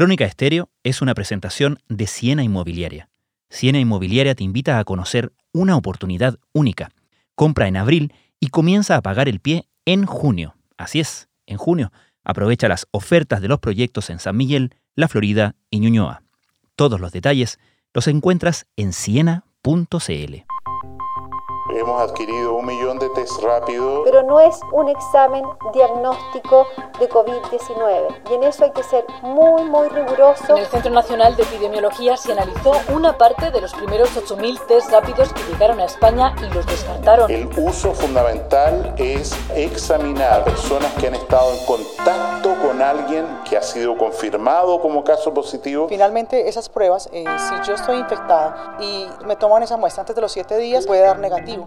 Crónica Estéreo es una presentación de Siena Inmobiliaria. Siena Inmobiliaria te invita a conocer una oportunidad única. Compra en abril y comienza a pagar el pie en junio. Así es, en junio. Aprovecha las ofertas de los proyectos en San Miguel, La Florida y Ñuñoa. Todos los detalles los encuentras en siena.cl. Hemos adquirido un millón de test rápidos. Pero no es un examen diagnóstico de COVID-19 y en eso hay que ser muy, muy riguroso. En el Centro Nacional de Epidemiología se analizó una parte de los primeros 8.000 test rápidos que llegaron a España y los descartaron. El uso fundamental es examinar a personas que han estado en contacto con alguien que ha sido confirmado como caso positivo. Finalmente, esas pruebas, eh, si yo estoy infectada y me toman esa muestra antes de los 7 días, puede dar negativo.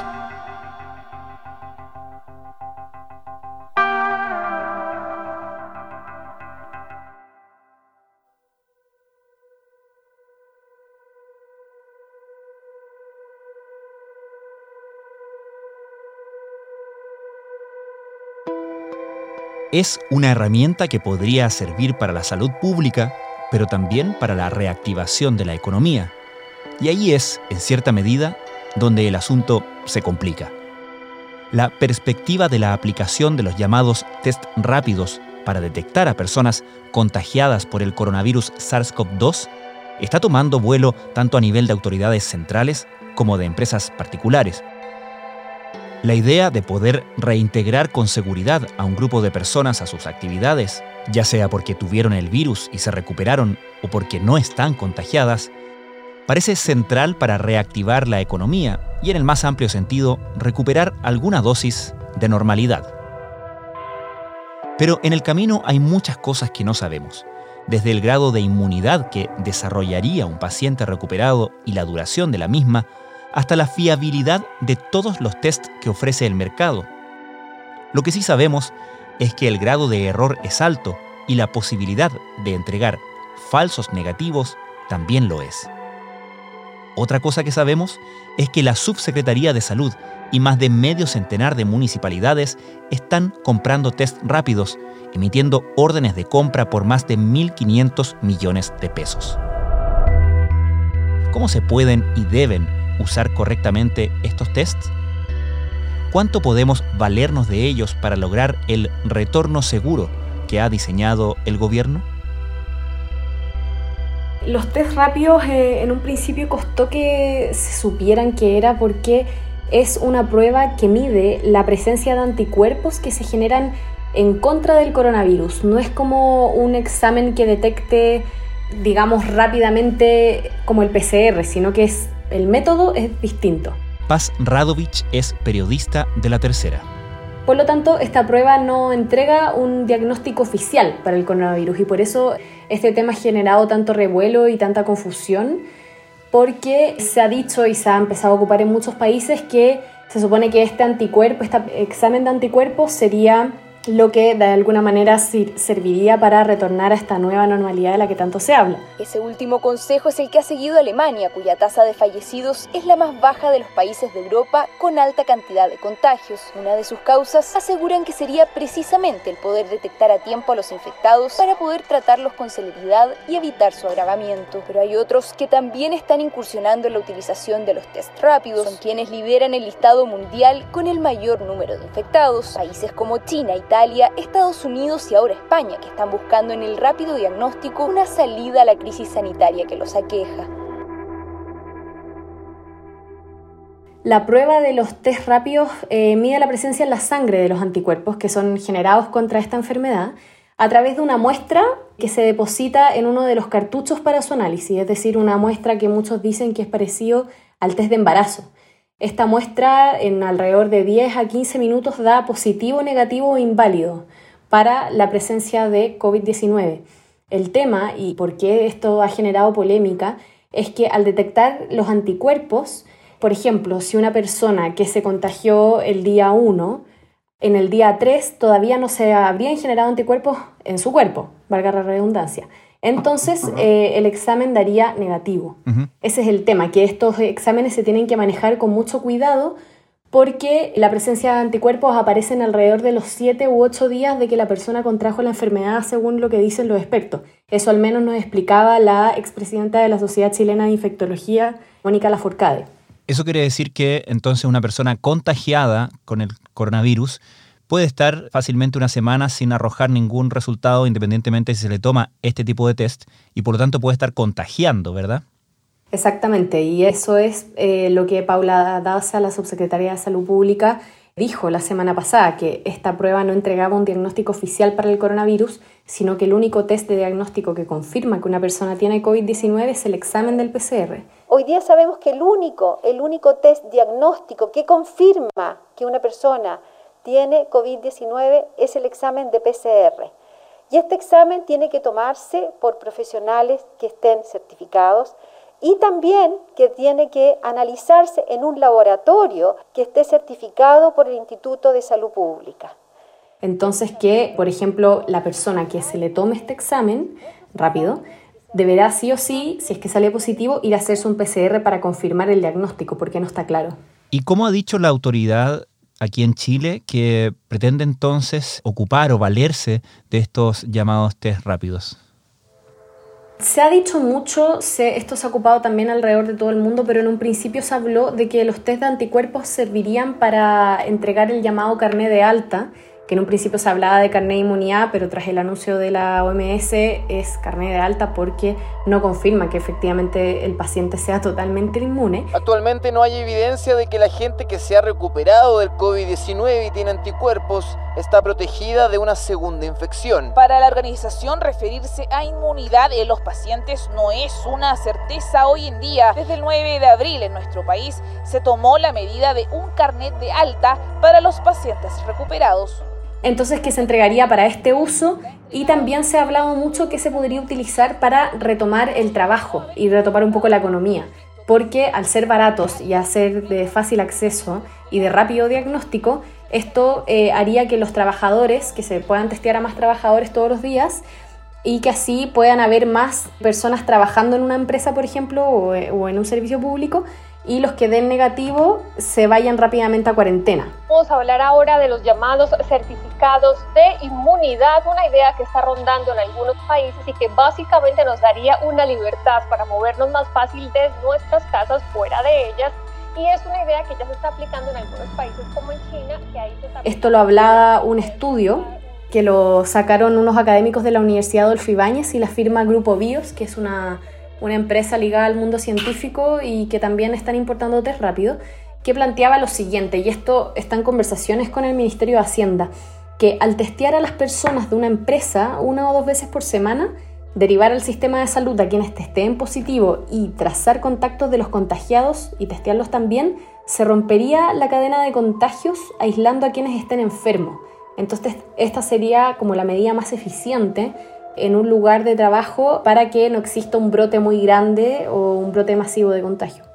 Es una herramienta que podría servir para la salud pública, pero también para la reactivación de la economía. Y ahí es, en cierta medida, donde el asunto se complica. La perspectiva de la aplicación de los llamados test rápidos para detectar a personas contagiadas por el coronavirus SARS-CoV-2 está tomando vuelo tanto a nivel de autoridades centrales como de empresas particulares. La idea de poder reintegrar con seguridad a un grupo de personas a sus actividades, ya sea porque tuvieron el virus y se recuperaron o porque no están contagiadas, parece central para reactivar la economía y en el más amplio sentido recuperar alguna dosis de normalidad. Pero en el camino hay muchas cosas que no sabemos, desde el grado de inmunidad que desarrollaría un paciente recuperado y la duración de la misma, hasta la fiabilidad de todos los tests que ofrece el mercado. Lo que sí sabemos es que el grado de error es alto y la posibilidad de entregar falsos negativos también lo es. Otra cosa que sabemos es que la Subsecretaría de Salud y más de medio centenar de municipalidades están comprando test rápidos, emitiendo órdenes de compra por más de 1.500 millones de pesos. ¿Cómo se pueden y deben usar correctamente estos tests? ¿Cuánto podemos valernos de ellos para lograr el retorno seguro que ha diseñado el gobierno? Los test rápidos eh, en un principio costó que se supieran que era porque es una prueba que mide la presencia de anticuerpos que se generan en contra del coronavirus. No es como un examen que detecte, digamos, rápidamente como el PCR, sino que es el método es distinto. Paz Radovich es periodista de La Tercera. Por lo tanto, esta prueba no entrega un diagnóstico oficial para el coronavirus y por eso este tema ha generado tanto revuelo y tanta confusión, porque se ha dicho y se ha empezado a ocupar en muchos países que se supone que este anticuerpo, este examen de anticuerpos sería lo que de alguna manera serviría para retornar a esta nueva normalidad de la que tanto se habla. Ese último consejo es el que ha seguido Alemania, cuya tasa de fallecidos es la más baja de los países de Europa con alta cantidad de contagios. Una de sus causas aseguran que sería precisamente el poder detectar a tiempo a los infectados para poder tratarlos con celeridad y evitar su agravamiento. Pero hay otros que también están incursionando en la utilización de los test rápidos, son quienes lideran el listado mundial con el mayor número de infectados. Países como China y Italia, Estados Unidos y ahora España, que están buscando en el rápido diagnóstico una salida a la crisis sanitaria que los aqueja. La prueba de los test rápidos eh, mide la presencia en la sangre de los anticuerpos que son generados contra esta enfermedad a través de una muestra que se deposita en uno de los cartuchos para su análisis, es decir, una muestra que muchos dicen que es parecido al test de embarazo. Esta muestra en alrededor de 10 a 15 minutos da positivo, negativo o inválido para la presencia de COVID-19. El tema y por qué esto ha generado polémica es que al detectar los anticuerpos, por ejemplo, si una persona que se contagió el día 1, en el día 3 todavía no se habrían generado anticuerpos en su cuerpo, valga la redundancia. Entonces eh, el examen daría negativo. Ese es el tema, que estos exámenes se tienen que manejar con mucho cuidado porque la presencia de anticuerpos aparece en alrededor de los 7 u 8 días de que la persona contrajo la enfermedad, según lo que dicen los expertos. Eso al menos nos explicaba la expresidenta de la Sociedad Chilena de Infectología, Mónica Laforcade. Eso quiere decir que entonces una persona contagiada con el coronavirus puede estar fácilmente una semana sin arrojar ningún resultado independientemente si se le toma este tipo de test y por lo tanto puede estar contagiando, ¿verdad? Exactamente, y eso es eh, lo que Paula Daza, la subsecretaria de Salud Pública, dijo la semana pasada, que esta prueba no entregaba un diagnóstico oficial para el coronavirus, sino que el único test de diagnóstico que confirma que una persona tiene COVID-19 es el examen del PCR. Hoy día sabemos que el único, el único test diagnóstico que confirma que una persona tiene COVID-19 es el examen de PCR. Y este examen tiene que tomarse por profesionales que estén certificados y también que tiene que analizarse en un laboratorio que esté certificado por el Instituto de Salud Pública. Entonces que, por ejemplo, la persona que se le tome este examen rápido deberá sí o sí, si es que sale positivo, ir a hacerse un PCR para confirmar el diagnóstico, porque no está claro. ¿Y cómo ha dicho la autoridad aquí en Chile que pretende entonces ocupar o valerse de estos llamados test rápidos? Se ha dicho mucho, esto se ha ocupado también alrededor de todo el mundo, pero en un principio se habló de que los test de anticuerpos servirían para entregar el llamado carné de alta, que en un principio se hablaba de carné de inmunidad, pero tras el anuncio de la OMS es carné de alta porque no confirma que efectivamente el paciente sea totalmente inmune. Actualmente no hay evidencia de que la gente que se ha recuperado del COVID-19 y tiene anticuerpos está protegida de una segunda infección. Para la organización, referirse a inmunidad en los pacientes no es una certeza hoy en día. Desde el 9 de abril en nuestro país se tomó la medida de un carnet de alta para los pacientes recuperados entonces que se entregaría para este uso y también se ha hablado mucho que se podría utilizar para retomar el trabajo y retomar un poco la economía, porque al ser baratos y a ser de fácil acceso y de rápido diagnóstico, esto eh, haría que los trabajadores, que se puedan testear a más trabajadores todos los días, y que así puedan haber más personas trabajando en una empresa, por ejemplo, o, eh, o en un servicio público, y los que den negativo se vayan rápidamente a cuarentena. Vamos a hablar ahora de los llamados certificados de inmunidad, una idea que está rondando en algunos países y que básicamente nos daría una libertad para movernos más fácil de nuestras casas fuera de ellas. Y es una idea que ya se está aplicando en algunos países como en China. Que ahí se está... Esto lo hablaba un estudio que lo sacaron unos académicos de la Universidad Adolfo Ibáñez y la firma Grupo Bios, que es una una empresa ligada al mundo científico y que también están importando test rápido, que planteaba lo siguiente, y esto está en conversaciones con el Ministerio de Hacienda, que al testear a las personas de una empresa una o dos veces por semana, derivar al sistema de salud a quienes testeen positivo y trazar contactos de los contagiados y testearlos también, se rompería la cadena de contagios aislando a quienes estén enfermos. Entonces, esta sería como la medida más eficiente en un lugar de trabajo para que no exista un brote muy grande o un brote masivo de contagio.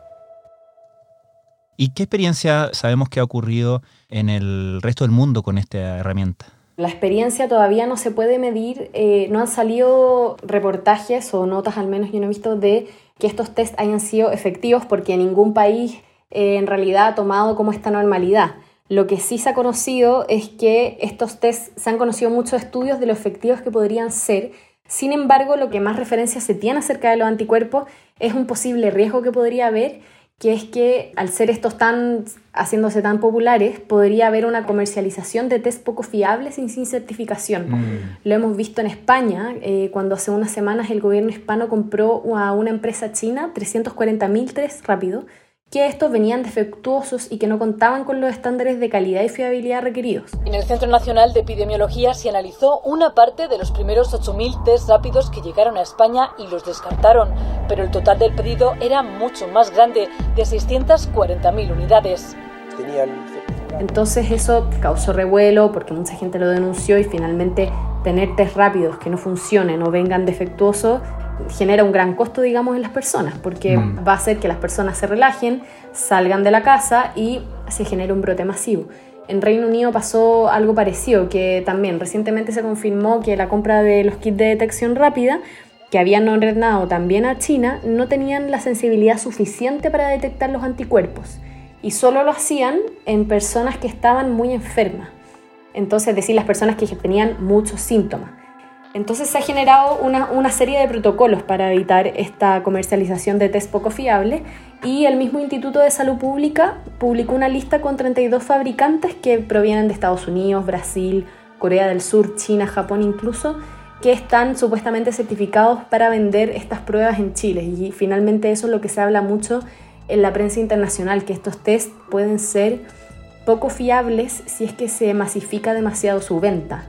¿Y qué experiencia sabemos que ha ocurrido en el resto del mundo con esta herramienta? La experiencia todavía no se puede medir, eh, no han salido reportajes o notas al menos yo no he visto de que estos test hayan sido efectivos porque ningún país eh, en realidad ha tomado como esta normalidad. Lo que sí se ha conocido es que estos test, se han conocido muchos estudios de lo efectivos que podrían ser. Sin embargo, lo que más referencia se tiene acerca de los anticuerpos es un posible riesgo que podría haber, que es que al ser estos tan haciéndose tan populares, podría haber una comercialización de test poco fiables y sin certificación. Mm. Lo hemos visto en España, eh, cuando hace unas semanas el gobierno hispano compró a una empresa china 340.000 test rápidos que estos venían defectuosos y que no contaban con los estándares de calidad y fiabilidad requeridos. En el Centro Nacional de Epidemiología se analizó una parte de los primeros 8.000 test rápidos que llegaron a España y los descartaron, pero el total del pedido era mucho más grande, de 640.000 unidades. Entonces eso causó revuelo porque mucha gente lo denunció y finalmente tener test rápidos que no funcionen o vengan defectuosos genera un gran costo, digamos, en las personas, porque mm. va a hacer que las personas se relajen, salgan de la casa y se genere un brote masivo. En Reino Unido pasó algo parecido, que también recientemente se confirmó que la compra de los kits de detección rápida que habían ordenado también a China no tenían la sensibilidad suficiente para detectar los anticuerpos y solo lo hacían en personas que estaban muy enfermas. Entonces, es decir, las personas que tenían muchos síntomas. Entonces se ha generado una, serie de protocolos para evitar esta comercialización de test poco fiables y el mismo Instituto de Salud Pública publicó una lista con 32 fabricantes que provienen de Estados Unidos, Brasil, Corea del Sur, China, Japón incluso, que están supuestamente certificados para vender estas pruebas en Chile. Y finalmente eso es lo que se habla mucho en la prensa internacional, que estos test pueden ser poco fiables si es que se masifica demasiado su venta.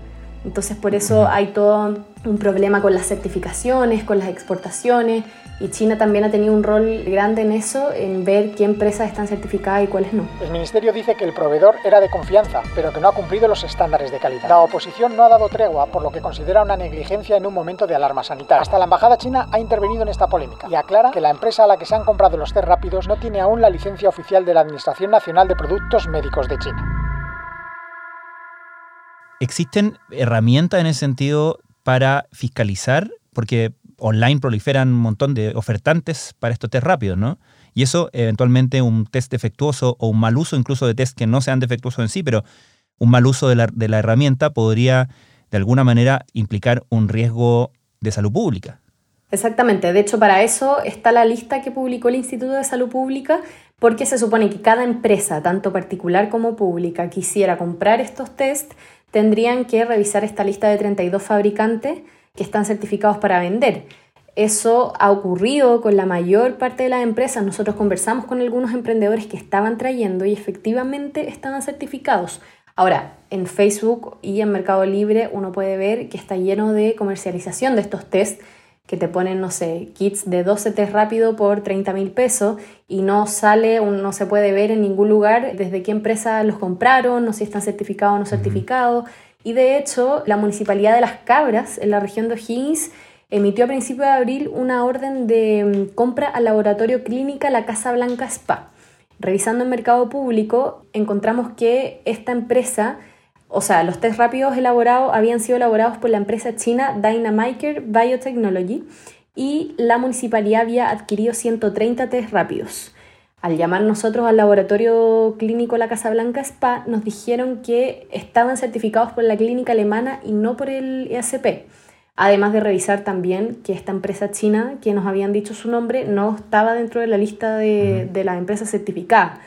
Entonces por eso hay todo un problema con las certificaciones, con las exportaciones y China también ha tenido un rol grande en eso, en ver qué empresas están certificadas y cuáles no. El Ministerio dice que el proveedor era de confianza, pero que no ha cumplido los estándares de calidad. La oposición no ha dado tregua, por lo que considera una negligencia en un momento de alarma sanitaria. Hasta la Embajada China ha intervenido en esta polémica y aclara que la empresa a la que se han comprado los test rápidos no tiene aún la licencia oficial de la Administración Nacional de Productos Médicos de China. ¿Existen herramientas en ese sentido para fiscalizar? Porque online proliferan un montón de ofertantes para estos test rápidos, ¿no? Y eso, eventualmente, un test defectuoso o un mal uso incluso de test que no sean defectuosos en sí, pero un mal uso de la, de la herramienta podría, de alguna manera, implicar un riesgo de salud pública. Exactamente, de hecho para eso está la lista que publicó el Instituto de Salud Pública, porque se supone que cada empresa, tanto particular como pública, quisiera comprar estos test, tendrían que revisar esta lista de 32 fabricantes que están certificados para vender. Eso ha ocurrido con la mayor parte de las empresas. Nosotros conversamos con algunos emprendedores que estaban trayendo y efectivamente estaban certificados. Ahora, en Facebook y en Mercado Libre uno puede ver que está lleno de comercialización de estos tests que te ponen, no sé, kits de 12 test rápido por 30 mil pesos y no sale, no se puede ver en ningún lugar desde qué empresa los compraron, no si están certificados o no certificados. Y de hecho, la Municipalidad de Las Cabras, en la región de O'Higgins, emitió a principios de abril una orden de mm, compra al laboratorio clínica La Casa Blanca Spa. Revisando el mercado público, encontramos que esta empresa, o sea, los test rápidos elaborados habían sido elaborados por la empresa china Dynamiker Biotechnology y la municipalidad había adquirido 130 test rápidos. Al llamar nosotros al laboratorio clínico La Casa Blanca Spa, nos dijeron que estaban certificados por la clínica alemana y no por el ESP. Además de revisar también que esta empresa china, que nos habían dicho su nombre, no estaba dentro de la lista de, de las empresas certificadas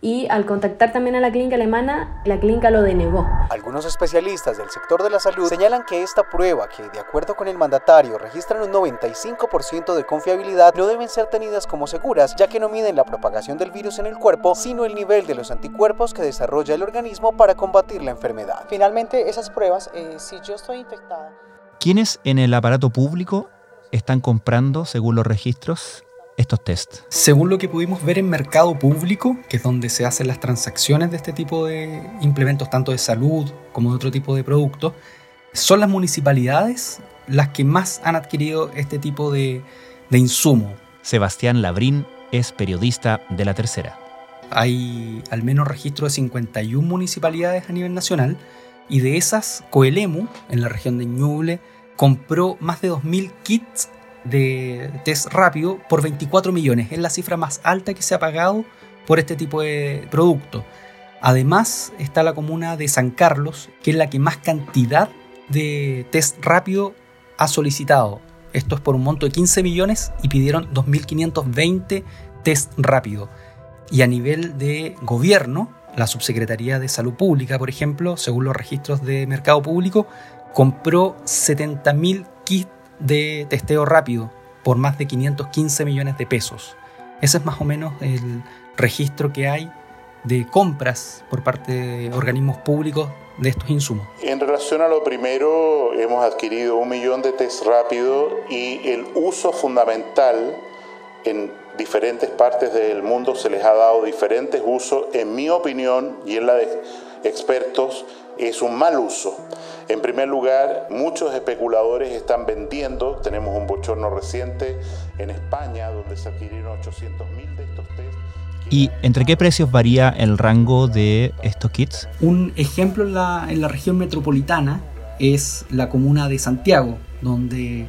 y al contactar también a la clínica alemana, la clínica lo denegó. Algunos especialistas del sector de la salud señalan que esta prueba, que de acuerdo con el mandatario registran un 95% de confiabilidad, no deben ser tenidas como seguras, ya que no miden la propagación del virus en el cuerpo, sino el nivel de los anticuerpos que desarrolla el organismo para combatir la enfermedad. Finalmente, esas pruebas, eh, si yo estoy infectada... ¿Quiénes en el aparato público están comprando, según los registros, estos tests? Según lo que pudimos ver en mercado público, que es donde se hacen las transacciones de este tipo de implementos, tanto de salud como de otro tipo de productos, son las municipalidades las que más han adquirido este tipo de, de insumo. Sebastián Labrín es periodista de La Tercera. Hay al menos registro de 51 municipalidades a nivel nacional y de esas, Coelemu, en la región de Ñuble, compró más de 2.000 kits de test rápido por 24 millones. Es la cifra más alta que se ha pagado por este tipo de producto. Además está la comuna de San Carlos, que es la que más cantidad de test rápido ha solicitado. Esto es por un monto de 15 millones y pidieron 2.520 test rápido. Y a nivel de gobierno, la Subsecretaría de Salud Pública, por ejemplo, según los registros de mercado público, compró 70.000 kits de testeo rápido por más de 515 millones de pesos. Ese es más o menos el registro que hay de compras por parte de organismos públicos de estos insumos. En relación a lo primero, hemos adquirido un millón de test rápido y el uso fundamental en diferentes partes del mundo se les ha dado diferentes usos. En mi opinión y en la de expertos, es un mal uso. En primer lugar, muchos especuladores están vendiendo, tenemos un bochorno reciente en España donde se adquirieron 800 mil de estos test. ¿Y entre qué precios varía el rango de estos kits? Un ejemplo en la, en la región metropolitana es la comuna de Santiago, donde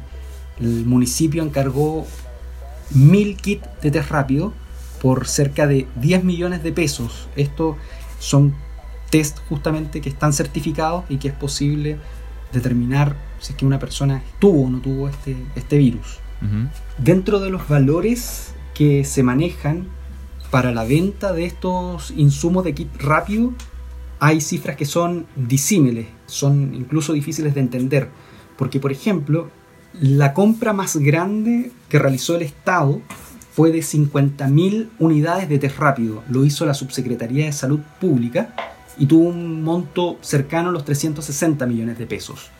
el municipio encargó mil kits de test rápido por cerca de 10 millones de pesos. Estos son test justamente que están certificados y que es posible determinar si es que una persona tuvo o no tuvo este, este virus. Dentro de los valores que se manejan para la venta de estos insumos de kit rápido, hay cifras que son disímiles, son incluso difíciles de entender. Porque, por ejemplo, la compra más grande que realizó el Estado fue de 50.000 unidades de test rápido. Lo hizo la Subsecretaría de Salud Pública y tuvo un monto cercano a los 360 millones de pesos.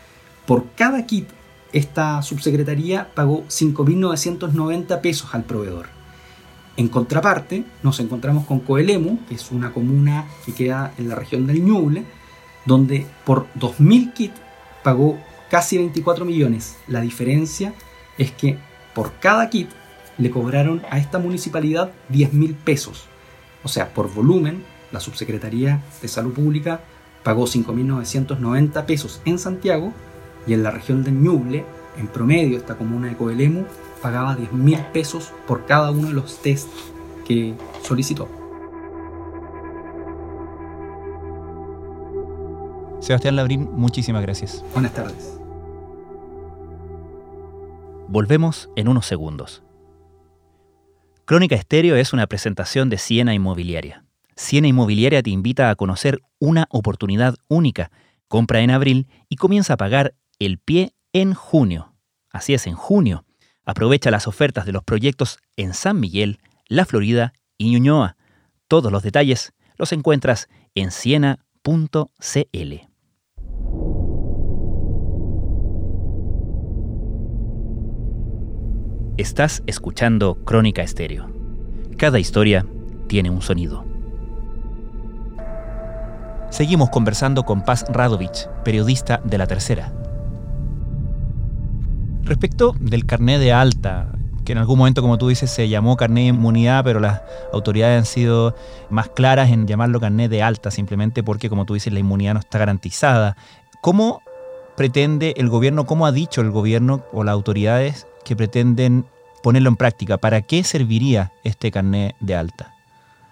Por cada kit, esta subsecretaría pagó 5.990 pesos al proveedor. En contraparte, nos encontramos con Coelemu, que es una comuna que queda en la región del Ñuble, donde por 2.000 kits pagó casi 24 millones. La diferencia es que por cada kit le cobraron a esta municipalidad 10.000 pesos. O sea, por volumen, la Subsecretaría de Salud Pública pagó 5.990 pesos en Santiago y en la región de Ñuble, en promedio, esta comuna de Coelemu pagaba 10.000 pesos por cada uno de los test que solicitó. Sebastián Labrín, muchísimas gracias. Buenas tardes. Volvemos en unos segundos. Crónica Estéreo es una presentación de Siena Inmobiliaria. Siena Inmobiliaria te invita a conocer una oportunidad única. Compra en abril y comienza a pagar el pie en junio. Así es, en junio. Aprovecha las ofertas de los proyectos en San Miguel, La Florida y Ñuñoa. Todos los detalles los encuentras en siena.cl. Estás escuchando Crónica Estéreo. Cada historia tiene un sonido. Seguimos conversando con Paz Radovich, periodista de La Tercera. Respecto del carné de alta, que en algún momento, como tú dices, se llamó carné de inmunidad, pero las autoridades han sido más claras en llamarlo carné de alta, simplemente porque, como tú dices, la inmunidad no está garantizada. ¿Cómo pretende el gobierno, cómo ha dicho el gobierno o las autoridades que pretenden ponerlo en práctica? ¿Para qué serviría este carné de alta?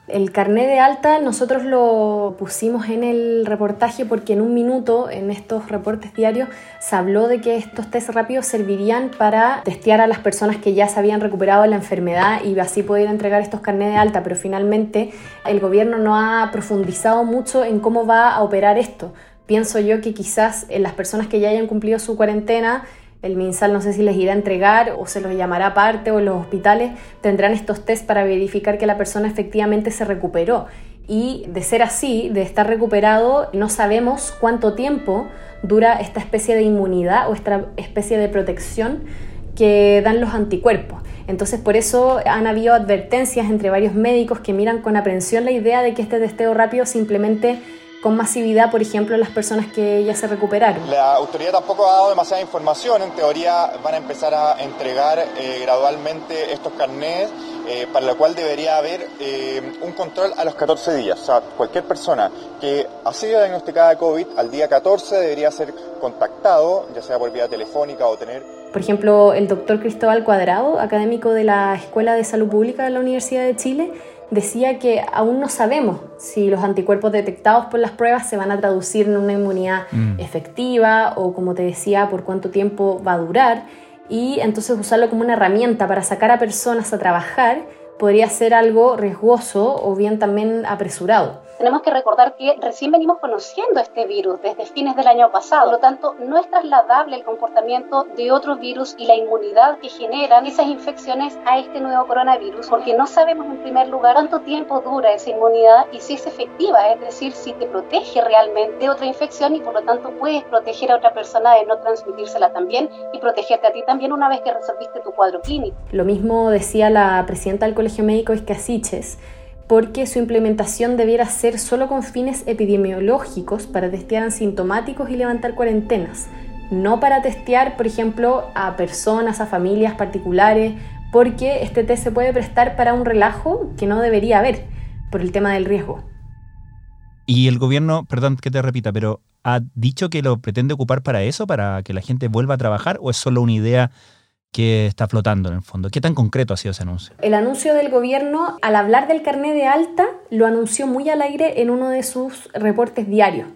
El carné de alta nosotros lo pusimos en el reportaje porque en un minuto en estos reportes diarios se habló de que estos test rápidos servirían para testear a las personas que ya se habían recuperado de la enfermedad y así poder entregar estos carnés de alta, pero finalmente el gobierno no ha profundizado mucho en cómo va a operar esto. Pienso yo que quizás en las personas que ya hayan cumplido su cuarentena el MinSal no sé si les irá a entregar o se los llamará aparte o los hospitales tendrán estos test para verificar que la persona efectivamente se recuperó. Y de ser así, de estar recuperado, no sabemos cuánto tiempo dura esta especie de inmunidad o esta especie de protección que dan los anticuerpos. Entonces por eso han habido advertencias entre varios médicos que miran con aprensión la idea de que este testeo rápido simplemente con masividad, por ejemplo, las personas que ya se recuperaron. La autoridad tampoco ha dado demasiada información. En teoría van a empezar a entregar eh, gradualmente estos carnets, eh, para lo cual debería haber eh, un control a los 14 días. O sea, cualquier persona que ha sido diagnosticada de COVID al día 14 debería ser contactado, ya sea por vía telefónica o tener... Por ejemplo, el doctor Cristóbal Cuadrado, académico de la Escuela de Salud Pública de la Universidad de Chile, decía que aún no sabemos si los anticuerpos detectados por las pruebas se van a traducir en una inmunidad mm. efectiva o, como te decía, por cuánto tiempo va a durar. Y entonces usarlo como una herramienta para sacar a personas a trabajar podría ser algo riesgoso o bien también apresurado tenemos que recordar que recién venimos conociendo este virus desde fines del año pasado. Por lo tanto, no es trasladable el comportamiento de otros virus y la inmunidad que generan esas infecciones a este nuevo coronavirus, porque no sabemos en primer lugar cuánto tiempo dura esa inmunidad y si es efectiva, es decir, si te protege realmente de otra infección y por lo tanto puedes proteger a otra persona de no transmitírsela también y protegerte a ti también una vez que resolviste tu cuadro clínico. Lo mismo decía la presidenta del Colegio Médico Escasiches porque su implementación debiera ser solo con fines epidemiológicos para testear asintomáticos y levantar cuarentenas, no para testear, por ejemplo, a personas, a familias particulares, porque este test se puede prestar para un relajo que no debería haber por el tema del riesgo. Y el gobierno, perdón que te repita, pero ¿ha dicho que lo pretende ocupar para eso, para que la gente vuelva a trabajar, o es solo una idea que está flotando en el fondo. ¿Qué tan concreto ha sido ese anuncio? El anuncio del gobierno, al hablar del carnet de alta, lo anunció muy al aire en uno de sus reportes diarios,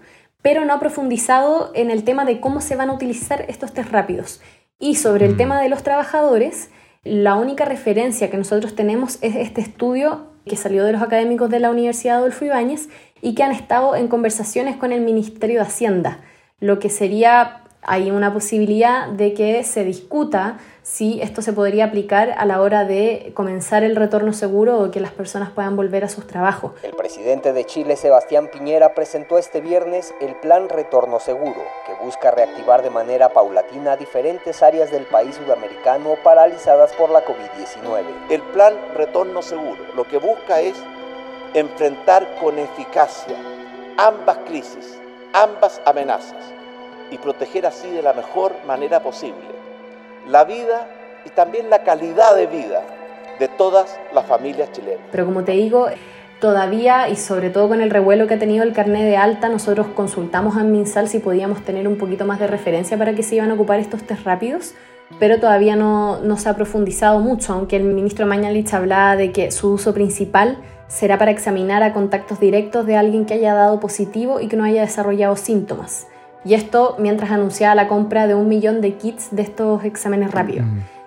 pero no ha profundizado en el tema de cómo se van a utilizar estos test rápidos. Y sobre el mm. tema de los trabajadores, la única referencia que nosotros tenemos es este estudio que salió de los académicos de la Universidad Adolfo Ibáñez y que han estado en conversaciones con el Ministerio de Hacienda, lo que sería, hay una posibilidad de que se discuta si esto se podría aplicar a la hora de comenzar el retorno seguro o que las personas puedan volver a sus trabajos. El presidente de Chile, Sebastián Piñera, presentó este viernes el Plan Retorno Seguro, que busca reactivar de manera paulatina diferentes áreas del país sudamericano paralizadas por la COVID-19. El Plan Retorno Seguro lo que busca es enfrentar con eficacia ambas crisis, ambas amenazas y proteger así de la mejor manera posible la vida y también la calidad de vida de todas las familias chilenas. Pero como te digo, todavía y sobre todo con el revuelo que ha tenido el carnet de alta, nosotros consultamos a MinSal si podíamos tener un poquito más de referencia para que se iban a ocupar estos test rápidos, pero todavía no, no se ha profundizado mucho, aunque el ministro Mañalich hablaba de que su uso principal será para examinar a contactos directos de alguien que haya dado positivo y que no haya desarrollado síntomas. Y esto mientras anunciaba la compra de un millón de kits de estos exámenes rápidos.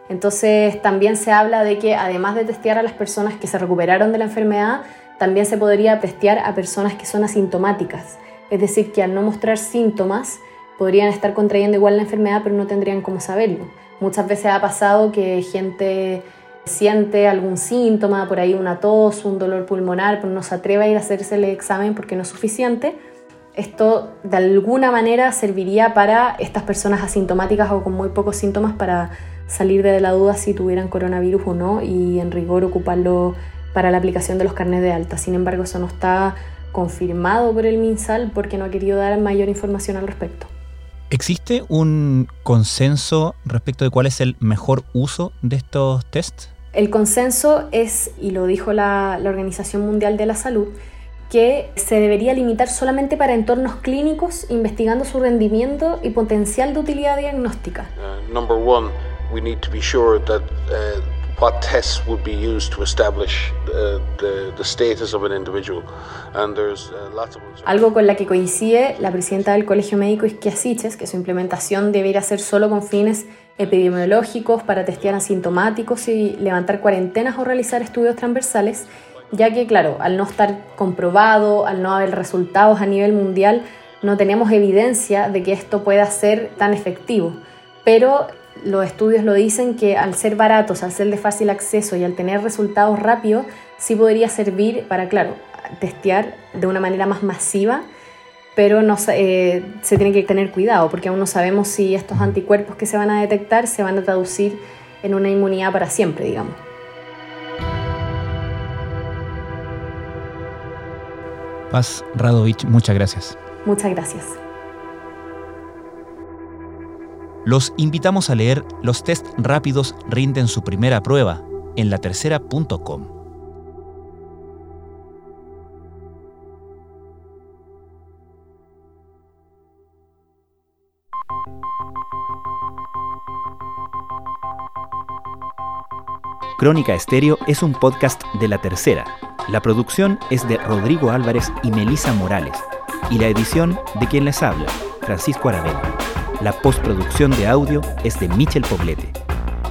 Entonces también se habla de que además de testear a las personas que se recuperaron de la enfermedad, también se podría testear a personas que son asintomáticas. Es decir, que al no mostrar síntomas podrían estar contrayendo igual la enfermedad pero no tendrían cómo saberlo. Muchas veces ha pasado que gente siente algún síntoma, por ahí una tos, un dolor pulmonar, pero no se atreve a ir a hacerse el examen porque no es suficiente esto de alguna manera serviría para estas personas asintomáticas o con muy pocos síntomas para salir de la duda si tuvieran coronavirus o no y en rigor ocuparlo para la aplicación de los carnets de alta. Sin embargo, eso no está confirmado por el MinSal porque no ha querido dar mayor información al respecto. ¿Existe un consenso respecto de cuál es el mejor uso de estos tests? El consenso es, y lo dijo la, la Organización Mundial de la Salud, que se debería limitar solamente para entornos clínicos, investigando su rendimiento y potencial de utilidad diagnóstica. Uh, number one, we need to be sure that uh, what tests would be used to establish uh, the, the status of an individual. And there's uh, lots of Algo con la que coincide la presidenta del Colegio Médico Isquia que su implementación debería ser solo con fines epidemiológicos para testear asintomáticos y levantar cuarentenas o realizar estudios transversales ya que, claro, al no estar comprobado, al no haber resultados a nivel mundial, no tenemos evidencia de que esto pueda ser tan efectivo. Pero los estudios lo dicen que al ser baratos, al ser de fácil acceso y al tener resultados rápidos, sí podría servir para, claro, testear de una manera más masiva, pero no, eh, se tiene que tener cuidado porque aún no sabemos si estos anticuerpos que se van a detectar se van a traducir en una inmunidad para siempre, digamos. Paz Radovich, muchas gracias. Muchas gracias. Los invitamos a leer Los test rápidos rinden su primera prueba en latercera.com. Crónica Estéreo es un podcast de La Tercera la producción es de Rodrigo Álvarez y Melisa Morales, y la edición de quien les habla, Francisco Aravena. La postproducción de audio es de Michel Poblete.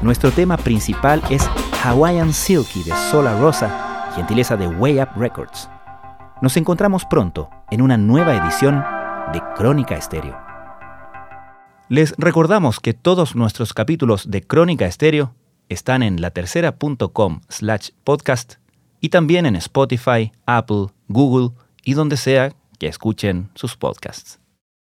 Nuestro tema principal es Hawaiian Silky de Sola Rosa, gentileza de Way Up Records. Nos encontramos pronto en una nueva edición de Crónica Estéreo. Les recordamos que todos nuestros capítulos de Crónica Estéreo están en latercera.com slash podcast y también en Spotify, Apple, Google y donde sea que escuchen sus podcasts.